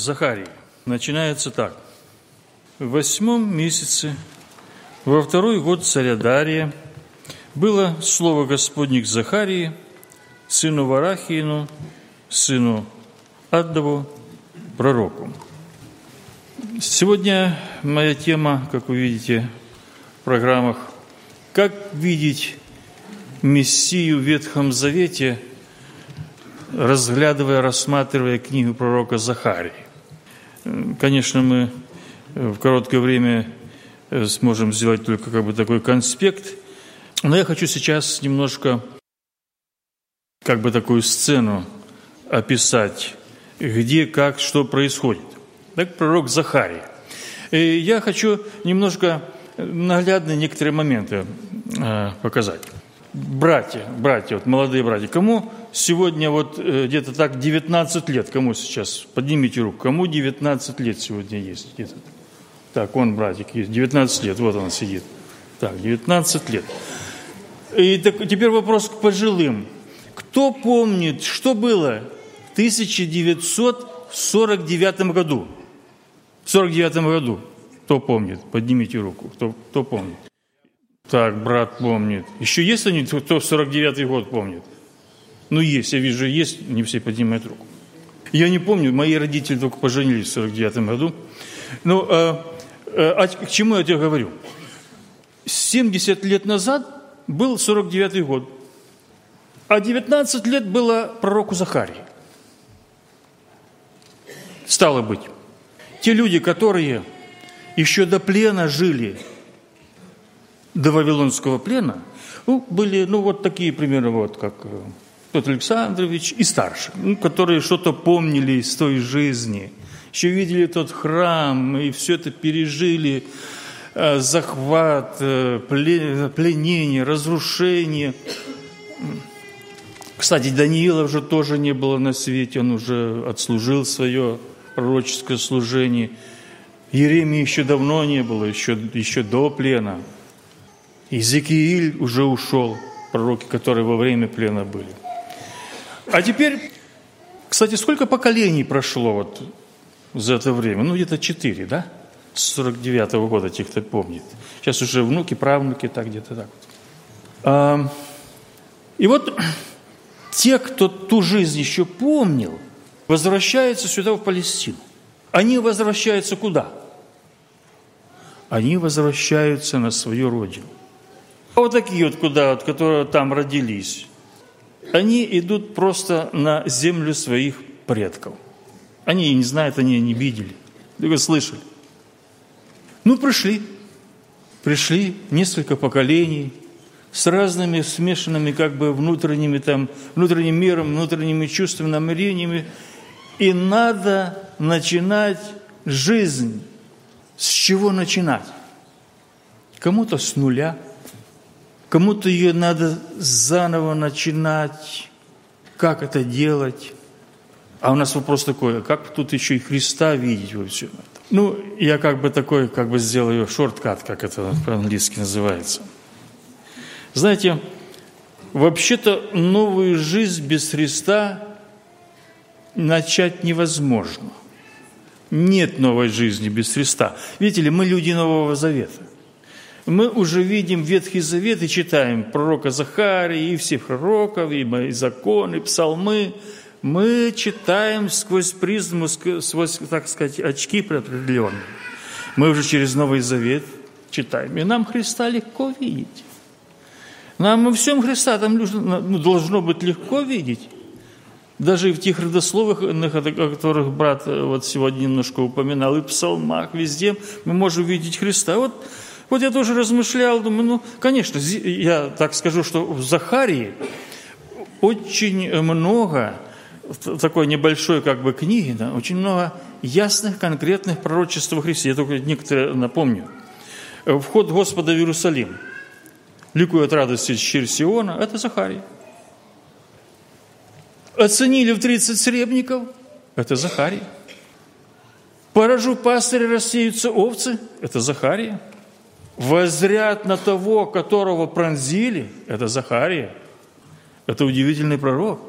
Захарии начинается так. В восьмом месяце, во второй год царя Дария, было слово Господне к Захарии, сыну Варахиину, сыну Аддову, пророку. Сегодня моя тема, как вы видите в программах, как видеть Мессию в Ветхом Завете, разглядывая, рассматривая книгу пророка Захарии. Конечно, мы в короткое время сможем сделать только как бы такой конспект, но я хочу сейчас немножко как бы такую сцену описать, где, как, что происходит. Так, пророк Захарий. И я хочу немножко наглядно некоторые моменты э, показать. Братья, братья, вот молодые братья, кому сегодня вот э, где-то так 19 лет, кому сейчас, поднимите руку, кому 19 лет сегодня есть где-то? Так, он, братик, есть, 19 лет, вот он сидит. Так, 19 лет. И так, теперь вопрос к пожилым. Кто помнит, что было в 1949 году? В 49 году. Кто помнит? Поднимите руку. Кто, кто помнит? Так, брат помнит. Еще есть они, кто в 49 год помнит? Ну, есть, я вижу, есть, не все поднимают руку. Я не помню, мои родители только поженились в 49 году. Ну, а, а к чему я тебе говорю? 70 лет назад был 49 год, а 19 лет было пророку Захарии. Стало быть, те люди, которые еще до плена жили, до Вавилонского плена, ну, были, ну, вот такие примеры, вот, как э, Петр Александрович и старше, ну, которые что-то помнили из той жизни, еще видели тот храм и все это пережили, э, захват, э, пленение, разрушение. Кстати, Даниила уже тоже не было на свете, он уже отслужил свое пророческое служение. Еремии еще давно не было, еще, еще до плена. Иезекииль уже ушел, пророки, которые во время плена были. А теперь, кстати, сколько поколений прошло вот за это время? Ну, где-то четыре, да? С 49-го года, тех, кто помнит. Сейчас уже внуки, правнуки, так где-то так. А, и вот те, кто ту жизнь еще помнил, возвращаются сюда, в Палестину. Они возвращаются куда? Они возвращаются на свою родину. А вот такие вот куда, вот, которые там родились они идут просто на землю своих предков. Они не знают, они не видели, только слышали. Ну, пришли. Пришли несколько поколений с разными смешанными как бы внутренними там, внутренним миром, внутренними чувствами, намерениями. И надо начинать жизнь. С чего начинать? Кому-то с нуля – Кому-то ее надо заново начинать. Как это делать? А у нас вопрос такой, а как тут еще и Христа видеть во всем этом? Ну, я как бы такой, как бы сделаю шорткат, как это по-английски называется. Знаете, вообще-то новую жизнь без Христа начать невозможно. Нет новой жизни без Христа. Видите ли, мы люди Нового Завета мы уже видим Ветхий Завет и читаем пророка Захария и всех пророков, и мои законы, и псалмы. Мы читаем сквозь призму, сквозь, так сказать, очки определенные. Мы уже через Новый Завет читаем. И нам Христа легко видеть. Нам во всем Христа там ну, должно быть легко видеть. Даже и в тех родословах, о которых брат э, вот сегодня немножко упоминал, и в псалмах, везде мы можем видеть Христа. Вот вот я тоже размышлял, думаю, ну, конечно, я так скажу, что в Захарии очень много такой небольшой как бы книги, да, очень много ясных, конкретных пророчеств о Христе. Я только некоторые напомню. Вход Господа в Иерусалим. Ликует радости через Сиона. Это Захарий. Оценили в 30 сребников. Это Захарий. Поражу пастыря, рассеются овцы. Это Захария возряд на того, которого пронзили, это Захария. Это удивительный пророк.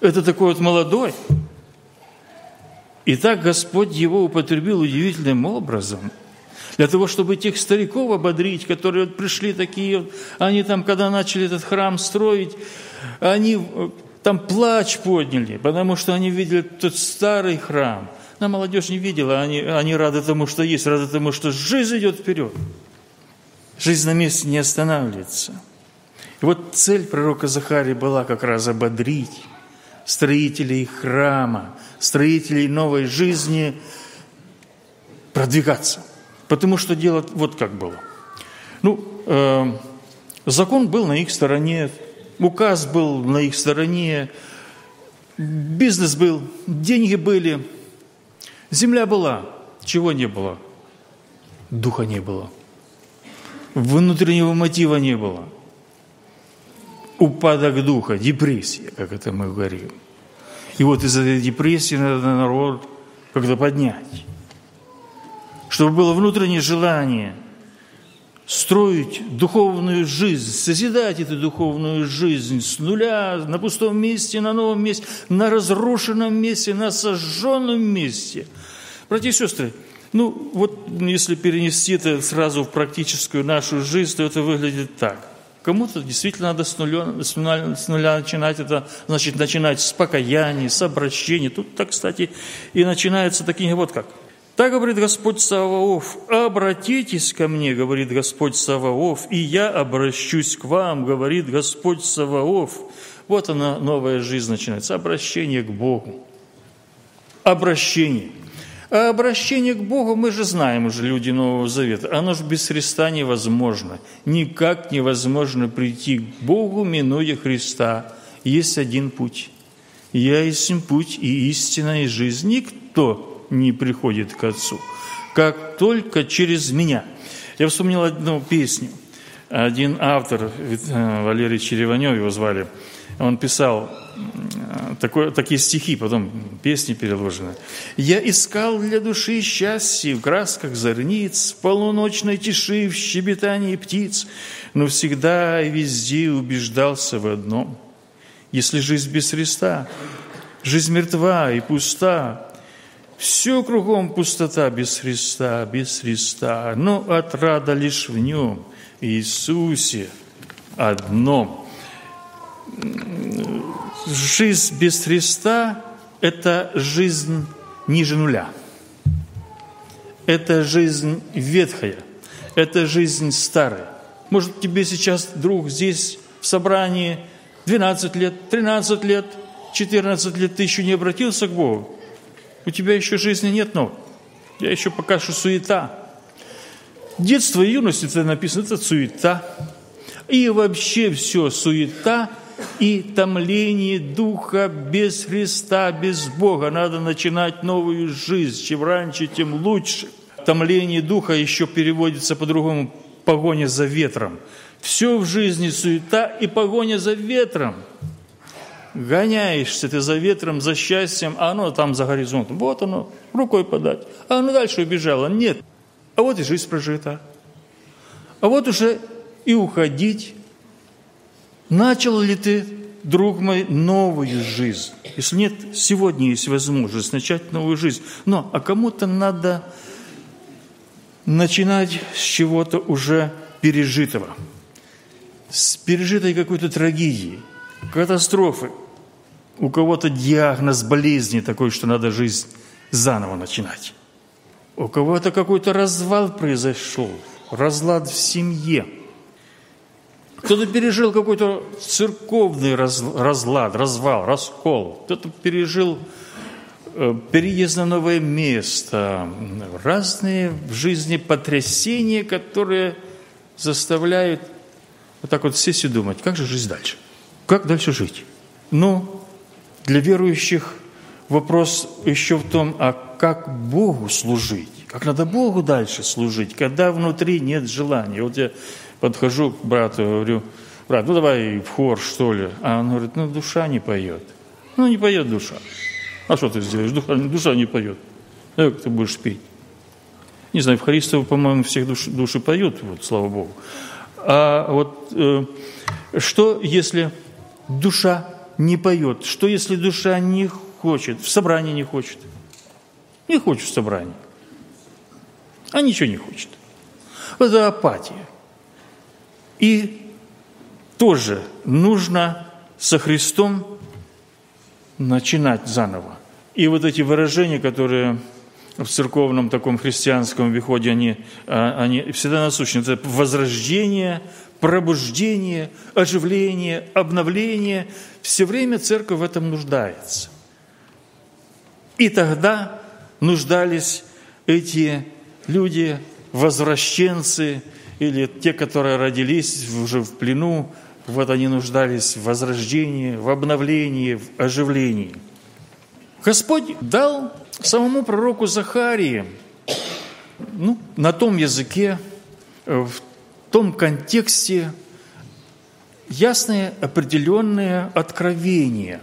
Это такой вот молодой, И так Господь его употребил удивительным образом – для того, чтобы тех стариков ободрить, которые вот пришли такие, они там, когда начали этот храм строить, они э, там плач подняли, потому что они видели тот старый храм. На молодежь не видела, они, они рады тому, что есть, рады тому, что жизнь идет вперед. Жизнь на месте не останавливается. И вот цель пророка Захарии была как раз ободрить строителей храма, строителей новой жизни продвигаться. Потому что дело вот как было. Ну, э, закон был на их стороне, указ был на их стороне, бизнес был, деньги были, земля была, чего не было? Духа не было. Внутреннего мотива не было. Упадок духа, депрессия, как это мы говорим. И вот из этой депрессии надо народ когда поднять чтобы было внутреннее желание строить духовную жизнь, созидать эту духовную жизнь с нуля, на пустом месте, на новом месте, на разрушенном месте, на сожженном месте. Братья и сестры, ну вот если перенести это сразу в практическую нашу жизнь, то это выглядит так. Кому-то действительно надо с нуля, с, нуля, с нуля начинать это, значит, начинать с покаяния, с обращения. Тут так, кстати, и начинаются такие вот как – так говорит Господь Саваоф, обратитесь ко мне, говорит Господь Саваоф, и я обращусь к вам, говорит Господь Саваоф. Вот она, новая жизнь начинается, обращение к Богу. Обращение. А обращение к Богу мы же знаем уже, люди Нового Завета. Оно же без Христа невозможно. Никак невозможно прийти к Богу, минуя Христа. Есть один путь. Я есть путь и истина и жизнь. Никто не приходит к Отцу, как только через меня. Я вспомнил одну песню. Один автор, э, Валерий Череванев его звали, он писал такой, такие стихи, потом песни переложены. «Я искал для души счастье в красках зорниц, в полуночной тиши, в щебетании птиц, но всегда и везде убеждался в одном. Если жизнь без Христа, жизнь мертва и пуста, все кругом пустота без Христа, без Христа, но отрада лишь в Нем, Иисусе одном. Жизнь без Христа – это жизнь ниже нуля. Это жизнь ветхая, это жизнь старая. Может, тебе сейчас, друг, здесь в собрании 12 лет, 13 лет, 14 лет ты еще не обратился к Богу? У тебя еще жизни нет, но я еще пока что суета. Детство и юность, это написано, это суета. И вообще все суета и томление духа без Христа, без Бога. Надо начинать новую жизнь. Чем раньше, тем лучше. Томление духа еще переводится по-другому погоня за ветром. Все в жизни суета и погоня за ветром гоняешься ты за ветром, за счастьем, а оно там за горизонтом. Вот оно, рукой подать. А оно дальше убежало. Нет. А вот и жизнь прожита. А вот уже и уходить. Начал ли ты, друг мой, новую жизнь? Если нет, сегодня есть возможность начать новую жизнь. Но, а кому-то надо начинать с чего-то уже пережитого. С пережитой какой-то трагедии – катастрофы. У кого-то диагноз болезни такой, что надо жизнь заново начинать. У кого-то какой-то развал произошел, разлад в семье. Кто-то пережил какой-то церковный разлад, развал, раскол. Кто-то пережил э, переезд на новое место. Разные в жизни потрясения, которые заставляют вот так вот сесть и думать, как же жизнь дальше – как дальше жить? Ну, для верующих вопрос еще в том, а как Богу служить? Как надо Богу дальше служить, когда внутри нет желания? Вот я подхожу к брату, говорю, брат, ну давай в хор, что ли. А он говорит, ну душа не поет. Ну не поет душа. А что ты сделаешь? Душа, душа не поет. А как ты будешь петь? Не знаю, в Христово, по-моему, всех души, души поют, вот, слава Богу. А вот э, что, если душа не поет? Что если душа не хочет, в собрании не хочет? Не хочет в собрании. А ничего не хочет. Это апатия. И тоже нужно со Христом начинать заново. И вот эти выражения, которые в церковном таком христианском выходе, они, а, они всегда насущны. Это возрождение, пробуждение, оживление, обновление. Все время церковь в этом нуждается. И тогда нуждались эти люди, возвращенцы, или те, которые родились уже в плену, вот они нуждались в возрождении, в обновлении, в оживлении. Господь дал самому пророку Захарии ну, на том языке, в том контексте ясные определенные откровения.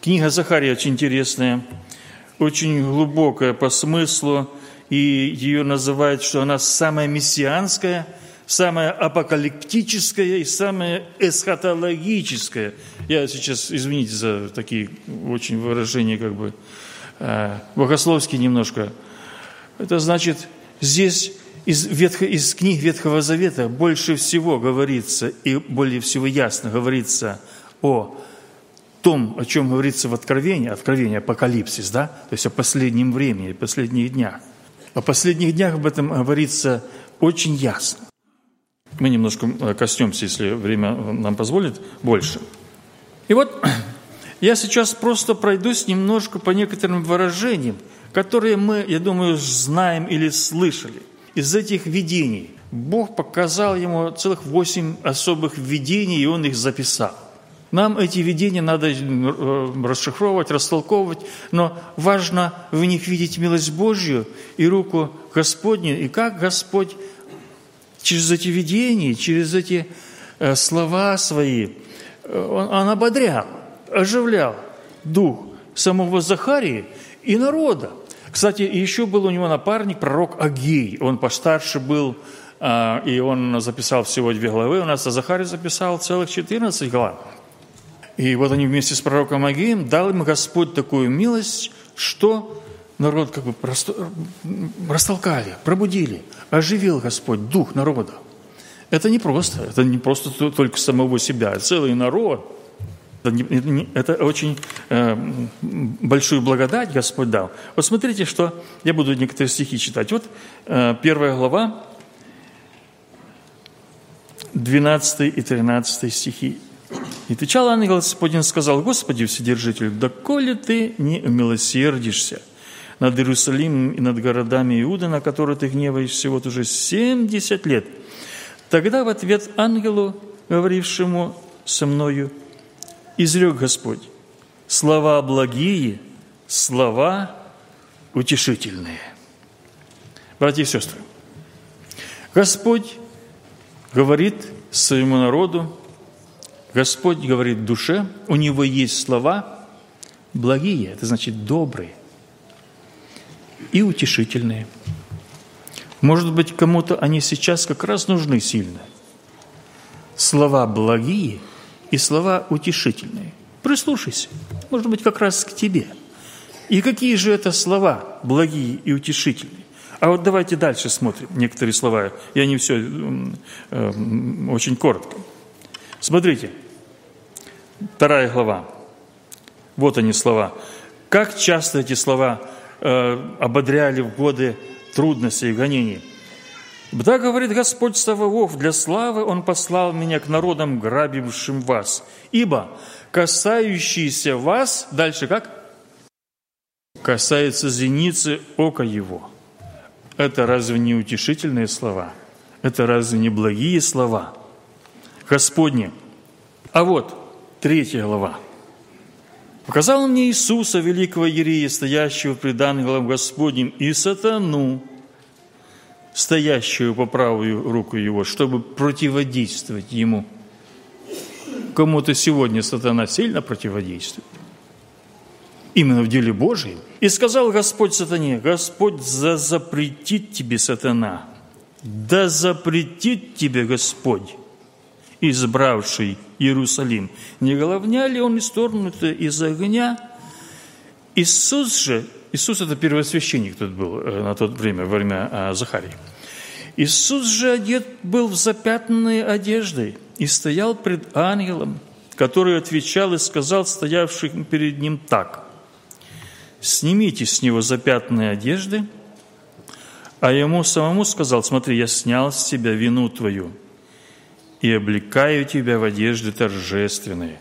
Книга Захария очень интересная, очень глубокая по смыслу, и ее называют, что она самая мессианская, самая апокалиптическая и самая эсхатологическая. Я сейчас, извините за такие очень выражения, как бы э, богословские немножко. Это значит, здесь из, Ветхо, из книг Ветхого Завета больше всего говорится и более всего ясно говорится о том, о чем говорится в Откровении, Откровение, Апокалипсис, да, то есть о последнем времени, последних днях – о последних днях об этом говорится очень ясно. Мы немножко э, коснемся, если время нам позволит, больше. И вот я сейчас просто пройдусь немножко по некоторым выражениям, которые мы, я думаю, знаем или слышали. Из этих видений Бог показал ему целых восемь особых видений, и он их записал. Нам эти видения надо э, расшифровывать, растолковывать, но важно в них видеть милость Божью и руку Господню, и как Господь через эти видения, через эти э, слова свои, э, он, он ободрял, оживлял дух самого Захарии и народа. Кстати, еще был у него напарник, пророк Агей. Он постарше был, а, и он записал всего две главы. У нас а Захарий записал целых 14 глав. И вот они вместе с пророком Агеем дал им Господь такую милость, что народ как бы растолкали, пробудили, оживил Господь дух народа. Это не просто, это не просто только самого себя, это целый народ. Это очень э, большую благодать Господь дал. Вот смотрите, что я буду некоторые стихи читать. Вот э, первая глава, 12 и 13 стихи. И отвечал ангел Господень, сказал, Господи, Вседержитель, доколе ты не милосердишься над Иерусалимом и над городами Иуды, на которые ты гневаешься вот уже 70 лет. Тогда в ответ ангелу, говорившему со мною, изрек Господь, слова благие, слова утешительные. Братья и сестры, Господь говорит своему народу, Господь говорит душе, у него есть слова благие, это значит добрые и утешительные. Может быть, кому-то они сейчас как раз нужны сильно. Слова благие и слова утешительные. Прислушайся, может быть, как раз к тебе. И какие же это слова благие и утешительные? А вот давайте дальше смотрим некоторые слова. Я не все, э, очень коротко. Смотрите, Вторая глава. Вот они слова. Как часто эти слова э, ободряли в годы трудностей и гонений. Да, говорит Господь Саваоф, для славы Он послал меня к народам, грабившим вас. Ибо касающиеся вас, дальше как? Касается зеницы ока Его. Это разве не утешительные слова? Это разве не благие слова? Господни. А вот, Третья глава. «Показал мне Иисуса, великого Ерия, стоящего пред ангелом Господним, и сатану, стоящую по правую руку его, чтобы противодействовать ему». Кому-то сегодня сатана сильно противодействует. Именно в деле Божьем. «И сказал Господь сатане, Господь да запретит тебе, сатана, да запретит тебе Господь, избравший Иерусалим. Не головня ли он исторгнутый из огня? Иисус же Иисус – это первосвященник тут был э, на то время, во время э, Захарии. Иисус же одет был в запятнанные одежды и стоял пред ангелом, который отвечал и сказал стоявшим перед ним так. «Снимите с него запятнанные одежды». А ему самому сказал, смотри, я снял с тебя вину твою и облекаю тебя в одежды торжественные.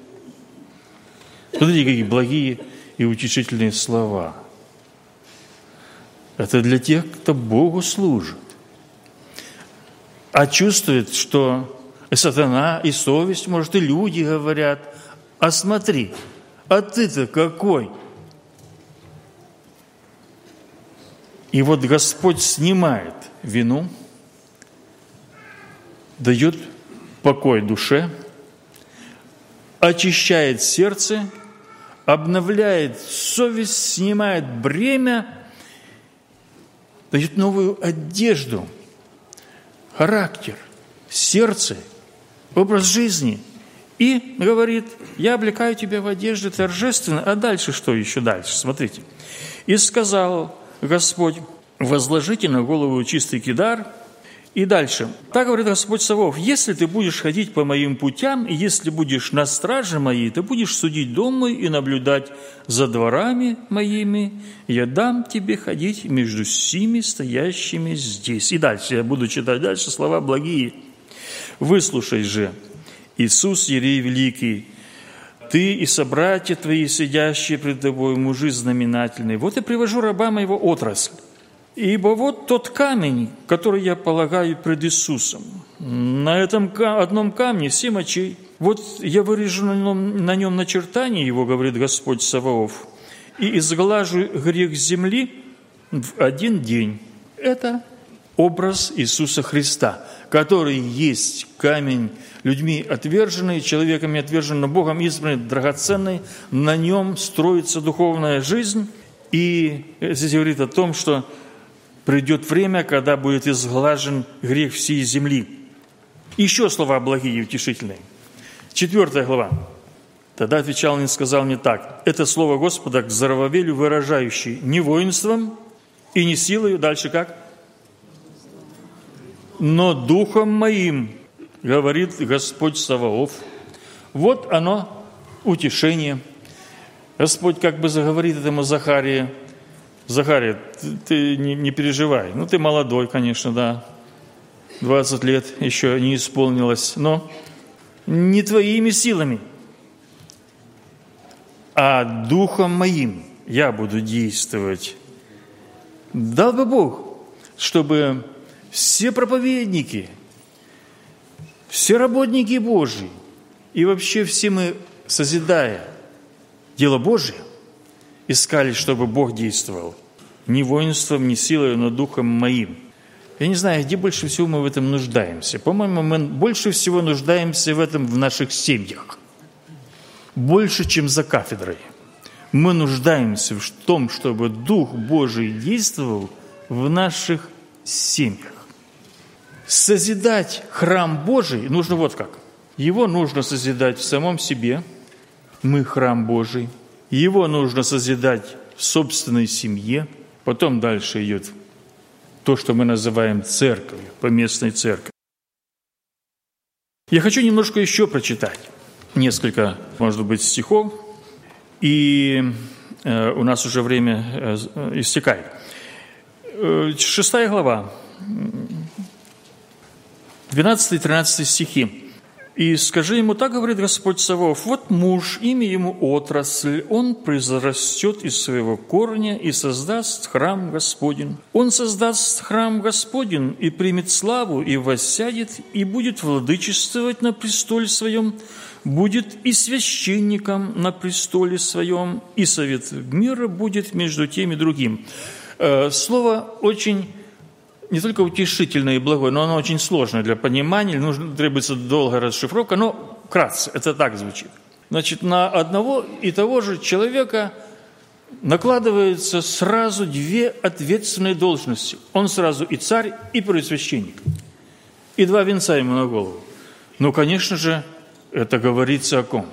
Смотрите, какие благие и утешительные слова. Это для тех, кто Богу служит а чувствует, что и сатана, и совесть, может, и люди говорят, а смотри, а ты-то какой? И вот Господь снимает вину, дает покой душе, очищает сердце, обновляет совесть, снимает бремя, дает новую одежду – характер, сердце, образ жизни. И говорит, я облекаю тебя в одежды торжественно. А дальше что еще дальше? Смотрите. И сказал Господь, возложите на голову чистый кидар – и дальше. Так говорит Господь Савов, если ты будешь ходить по моим путям, и если будешь на страже моей, ты будешь судить дом мой и наблюдать за дворами моими, я дам тебе ходить между сими стоящими здесь. И дальше, я буду читать дальше слова благие. Выслушай же, Иисус Ерей Великий, ты и собратья твои, сидящие пред тобой, мужи знаменательные. Вот я привожу раба моего отрасль Ибо вот тот камень, который я полагаю пред Иисусом. На этом одном камне семь очей. Вот я вырежу на нем, на нем начертание его, говорит Господь Саваоф, и изглажу грех земли в один день. Это образ Иисуса Христа, который есть камень людьми отверженный, человеками отверженный, Богом избранный, драгоценный. На нем строится духовная жизнь. И здесь говорит о том, что придет время, когда будет изглажен грех всей земли. Еще слова благие и утешительные. Четвертая глава. Тогда отвечал и сказал мне так. Это слово Господа к Зарававелю, выражающий не воинством и не силою, дальше как? Но духом моим, говорит Господь Саваоф. Вот оно, утешение. Господь как бы заговорит этому Захарии – Захария, ты, ты не, не переживай. Ну, ты молодой, конечно, да. 20 лет еще не исполнилось, но не твоими силами, а духом моим я буду действовать. Дал бы Бог, чтобы все проповедники, все работники Божьи и вообще все мы, созидая дело Божие, искали, чтобы Бог действовал. Ни воинством, ни силой, но духом моим. Я не знаю, где больше всего мы в этом нуждаемся. По-моему, мы больше всего нуждаемся в этом в наших семьях. Больше, чем за кафедрой. Мы нуждаемся в том, чтобы Дух Божий действовал в наших семьях. Созидать храм Божий нужно вот как. Его нужно созидать в самом себе. Мы храм Божий – его нужно созидать в собственной семье. Потом дальше идет то, что мы называем церковью, поместной церковью. Я хочу немножко еще прочитать несколько, может быть, стихов. И э, у нас уже время э, истекает. Э, шестая глава, 12-13 стихи. И скажи ему, так говорит Господь Савов, вот муж, имя ему отрасль, он произрастет из своего корня и создаст храм Господень. Он создаст храм Господень и примет славу, и воссядет, и будет владычествовать на престоле своем, будет и священником на престоле своем, и совет мира будет между тем и другим. Э, слово очень не только утешительное и благое, но оно очень сложное для понимания, нужно, требуется долгая расшифровка, но вкратце, это так звучит. Значит, на одного и того же человека накладываются сразу две ответственные должности. Он сразу и царь, и первосвященник. И два венца ему на голову. Ну, конечно же, это говорится о ком?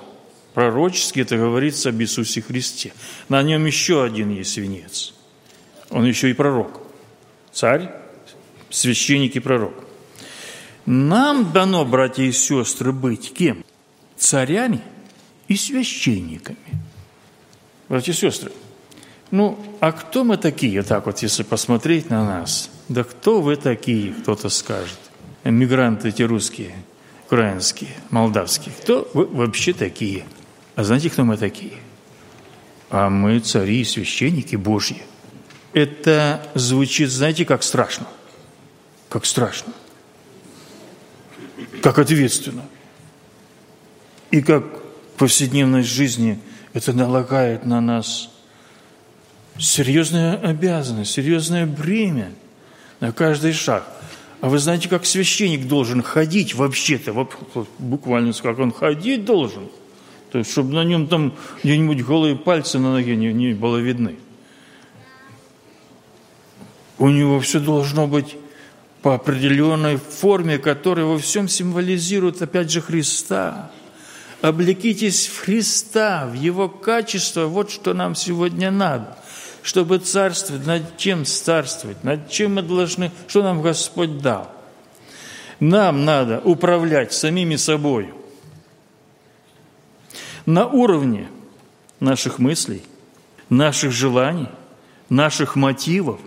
Пророчески это говорится об Иисусе Христе. На нем еще один есть венец – Он еще и пророк. Царь, священник и пророк. Нам дано, братья и сестры, быть кем? Царями и священниками. Братья и сестры, ну, а кто мы такие, так вот, если посмотреть на нас? Да кто вы такие, кто-то скажет. Мигранты эти русские, украинские, молдавские. Кто вы вообще такие? А знаете, кто мы такие? А мы цари и священники Божьи. Это звучит, знаете, как страшно. Как страшно. Как ответственно. И как в повседневной жизни это налагает на нас серьезная обязанность, серьезное бремя на каждый шаг. А вы знаете, как священник должен ходить вообще-то, буквально как он ходить должен – то есть, чтобы на нем там где-нибудь голые пальцы на ноге не, не было видны. У него все должно быть по определенной форме, которая во всем символизирует, опять же, Христа. Облекитесь в Христа, в Его качество, вот что нам сегодня надо. Чтобы царствовать, над чем царствовать, над чем мы должны, что нам Господь дал. Нам надо управлять самими собой – на уровне наших мыслей, наших желаний, наших мотивов.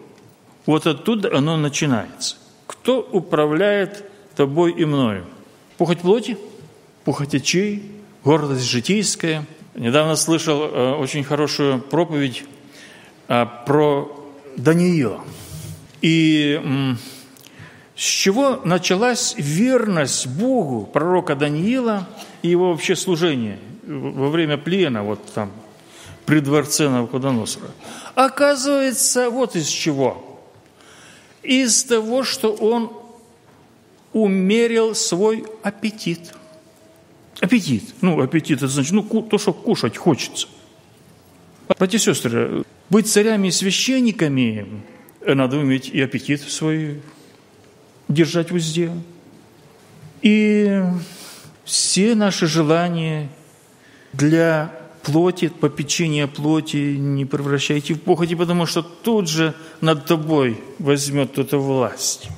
Вот оттуда оно начинается. Кто управляет тобой и мною? Похоть плоти, похоть очей, гордость житейская. Недавно слышал э, очень хорошую проповедь э, про Даниила. И с чего началась верность Богу пророка Даниила и его вообще служение – во время плена, вот там, при дворце Навуходоносора. Оказывается, вот из чего. Из того, что он умерил свой аппетит. Аппетит. Ну, аппетит, это значит, ну, то, что кушать хочется. Братья и сестры, быть царями и священниками, надо уметь и аппетит свой держать в узде. И все наши желания – для плоти, попечения плоти не превращайте в похоти, потому что тут же над тобой возьмет эта власть.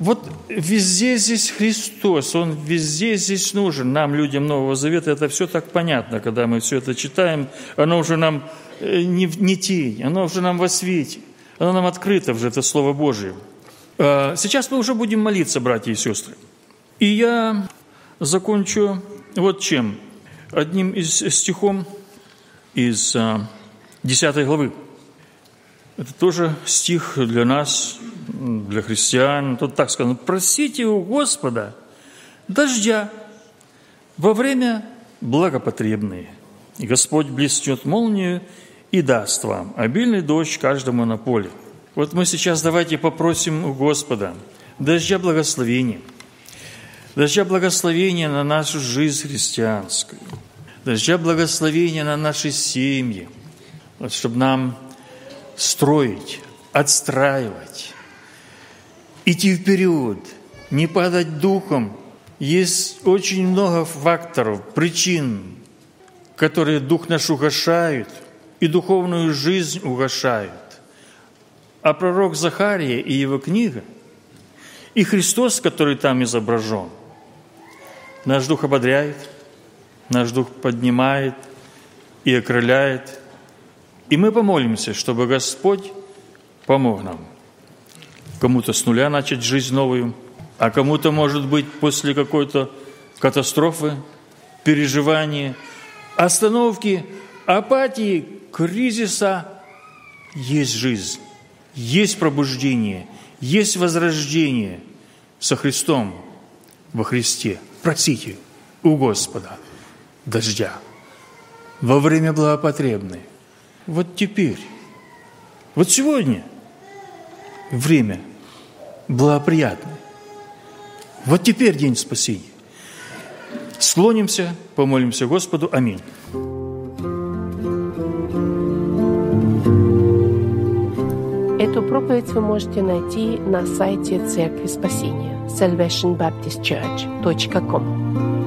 Вот везде здесь Христос, Он везде здесь нужен. Нам, людям Нового Завета, это все так понятно, когда мы все это читаем. Оно уже нам э, не, не тень, оно уже нам во свете. Оно нам открыто уже, это Слово Божие. А, сейчас мы уже будем молиться, братья и сестры. И я закончу вот чем – одним из стихом из 10 а, главы. Это тоже стих для нас, для христиан. Тут так сказано, просите у Господа дождя во время благопотребные. И Господь блестет молнию и даст вам обильный дождь каждому на поле. Вот мы сейчас давайте попросим у Господа дождя благословения – дождя благословения на нашу жизнь христианскую, дождя благословения на наши семьи, вот, чтобы нам строить, отстраивать, идти вперед, не падать духом. Есть очень много факторов, причин, которые дух наш угошают и духовную жизнь угошают. А пророк Захария и его книга, и Христос, который там изображен, Наш дух ободряет, наш дух поднимает и окрыляет. И мы помолимся, чтобы Господь помог нам. Кому-то с нуля начать жизнь новую, а кому-то, может быть, после какой-то катастрофы, переживания, остановки, апатии, кризиса есть жизнь, есть пробуждение, есть возрождение со Христом во Христе – Просите у Господа дождя во время благопотребное. Вот теперь, вот сегодня время благоприятное. Вот теперь день спасения. Склонимся, помолимся Господу. Аминь. Эту проповедь вы можете найти на сайте Церкви Спасения salvationbaptistchurch.com.